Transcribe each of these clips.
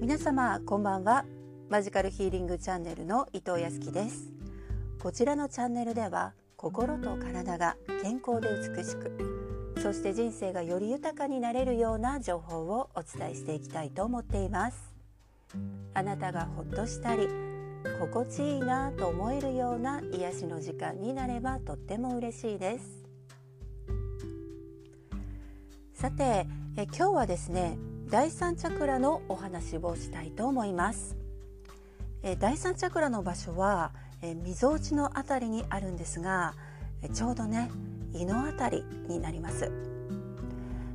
皆様こんばんは。マジカルヒーリングチャンネルの伊藤康樹です。こちらのチャンネルでは心と体が健康で美しくそして人生がより豊かになれるような情報をお伝えしていきたいと思っています。あなたがほっとしたり心地いいなと思えるような癒しの時間になればとっても嬉しいです。さてえ今日はですね第三チャクラのお話をしたいと思います。え第三チャクラの場所はえみぞおちのあたりにあるんですがちょうどね胃のあたりになります。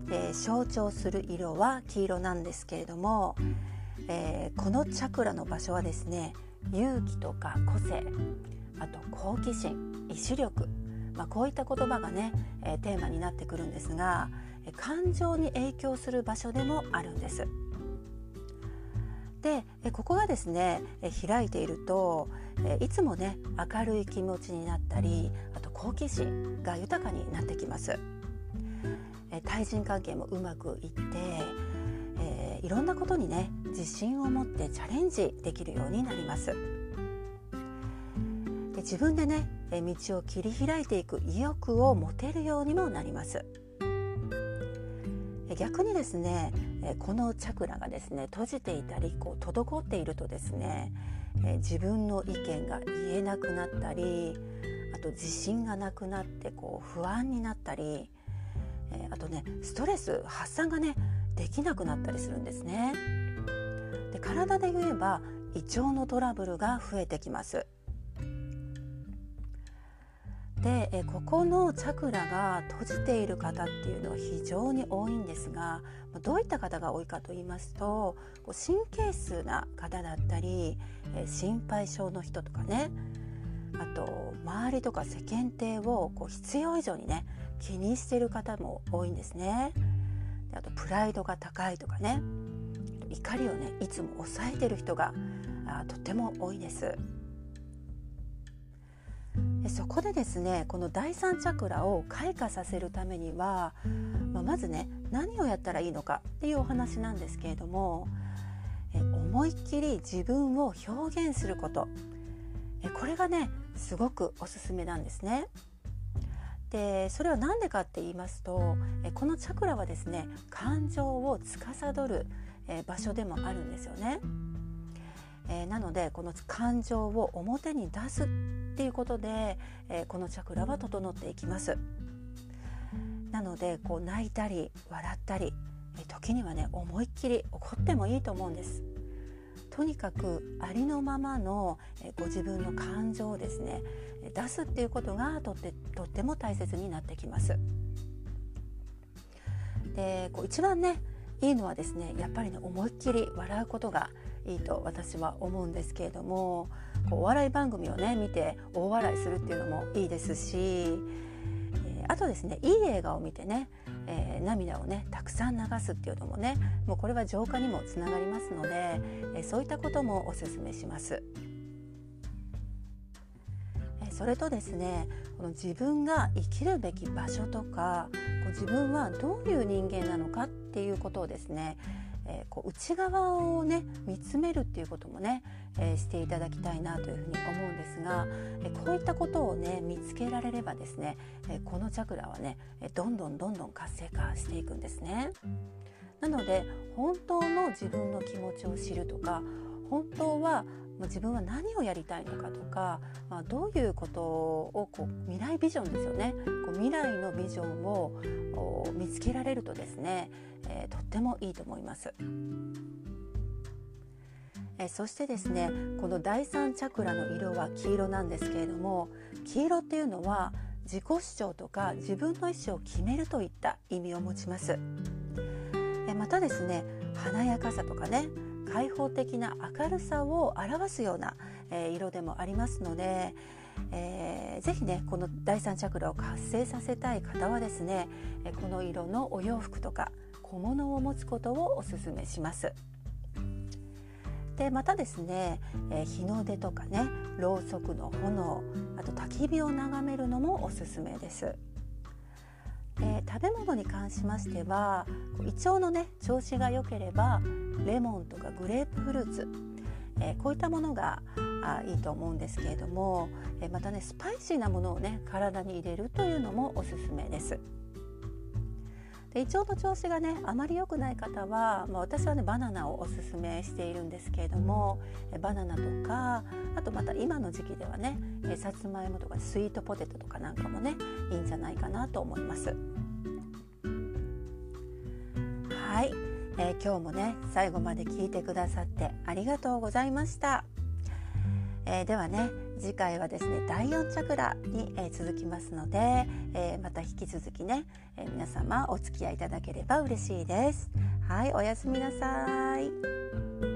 で象徴する色は黄色なんですけれども、え、このチャクラの場所はですね勇気とか個性あと好奇心意志力、まあ、こういった言葉がね、え、テーマになってくるんですが感情に影響する場所でもあるんです。でここがですね開いているといつもね明るい気持ちになったりあと好奇心が豊かになってきます対人関係もうまくいって、え、いろんなことにね自信を持ってチャレンジできるようになります自分でね道を切り開いていく意欲を持てるようにもなります逆にですねこのチャクラがですね閉じていたりこう滞っているとですね自分の意見が言えなくなったりあと自信がなくなってこう不安になったりあとねストレス発散がねできなくなったりするんですね。で体で言えば胃腸のトラブルが増えてきます。でえここのチャクラが閉じている方っていうのは非常に多いんですがどういった方が多いかと言いますと神経質な方だったりえ心配性の人とかねあと周りとか世間体をこう必要以上にね気にしている方も多いんですね。であとプライドが高いとかね怒りをねいつも抑えてる人があとても多いです。そこでですねこの第三チャクラを開花させるためには、まあ、まずね何をやったらいいのかっていうお話なんですけれども思いっきり自分を表現することこれがねすごくおすすめなんですね。でそれは何でかって言いますとこのチャクラはですね感情を司る場所でもあるんですよね。えー、なのでこの感情を表に出すっていうことで、えー、このチャクラは整っていきます。なのでこう泣いたり笑ったり、時にはね思いっきり怒ってもいいと思うんです。とにかくありのままの、ご自分の感情をですね出すっていうことがとってとっても大切になってきます。でこう一番ねいいのはですねやっぱりね思いっきり笑うことがいいと私は思うんですけれどもこうお笑い番組をね見て大笑いするっていうのもいいですし、えー、あとですねいい映画を見てね、えー、涙をねたくさん流すっていうのもねもうこれは浄化にもつながりますので、えー、そういったこともおすすめします。それとですねこの自分が生きるべき場所とかこう自分はどういう人間なのかっていうことをですねえー、こう内側をね見つめるっていうこともね、えー、していただきたいなというふうに思うんですが、えー、こういったことをね見つけられればですね、えこのチャクラはねどんどんどんどん活性化していくんですね。なので本当の自分の気持ちを知るとか本当は自分は何をやりたいのかとか、まあ、どういうことをこう未来ビジョンですよねこう未来のビジョンを見つけられるとですね、えー、とってもいいと思います。えそしてですねこの第三チャクラの色は黄色なんですけれども黄色っていうのは自己主張とか自分の意思を決めるといった意味を持ちます。えまたですね華やかさとかね開放的な明るさを表すような、えー、色でもありますので、えー、ぜひねこの第三チャクラを活性させたい方はですねこの色のお洋服とか小物を持つことをおすすめします。でまたですね、えー、日の出とかねろうそくの炎あと焚き火を眺めるのもおすすめです。えー、食べ物に関しましては胃腸のね調子が良ければレモンとかグレープフルーツ、えー、こういったものがあいいと思うんですけれども、えー、またねスパイシーなものをね体に入れるというのもおすすめです。で胃腸の調子がねあまり良くない方は、まあ、私はねバナナをおすすめしているんですけれどもバナナとかあとまた今の時期ではねさつまいもとかスイートポテトとかなんかもねいいんじゃないかなと思います。はい、えー、今日もね最後まで聞いてくださってありがとうございました。えー、ではね次回はですね第4チャクラに、えー、続きますので、えー、また引き続きね、え皆様お付き合いいただければ嬉しいです。はい、おやすみなさい。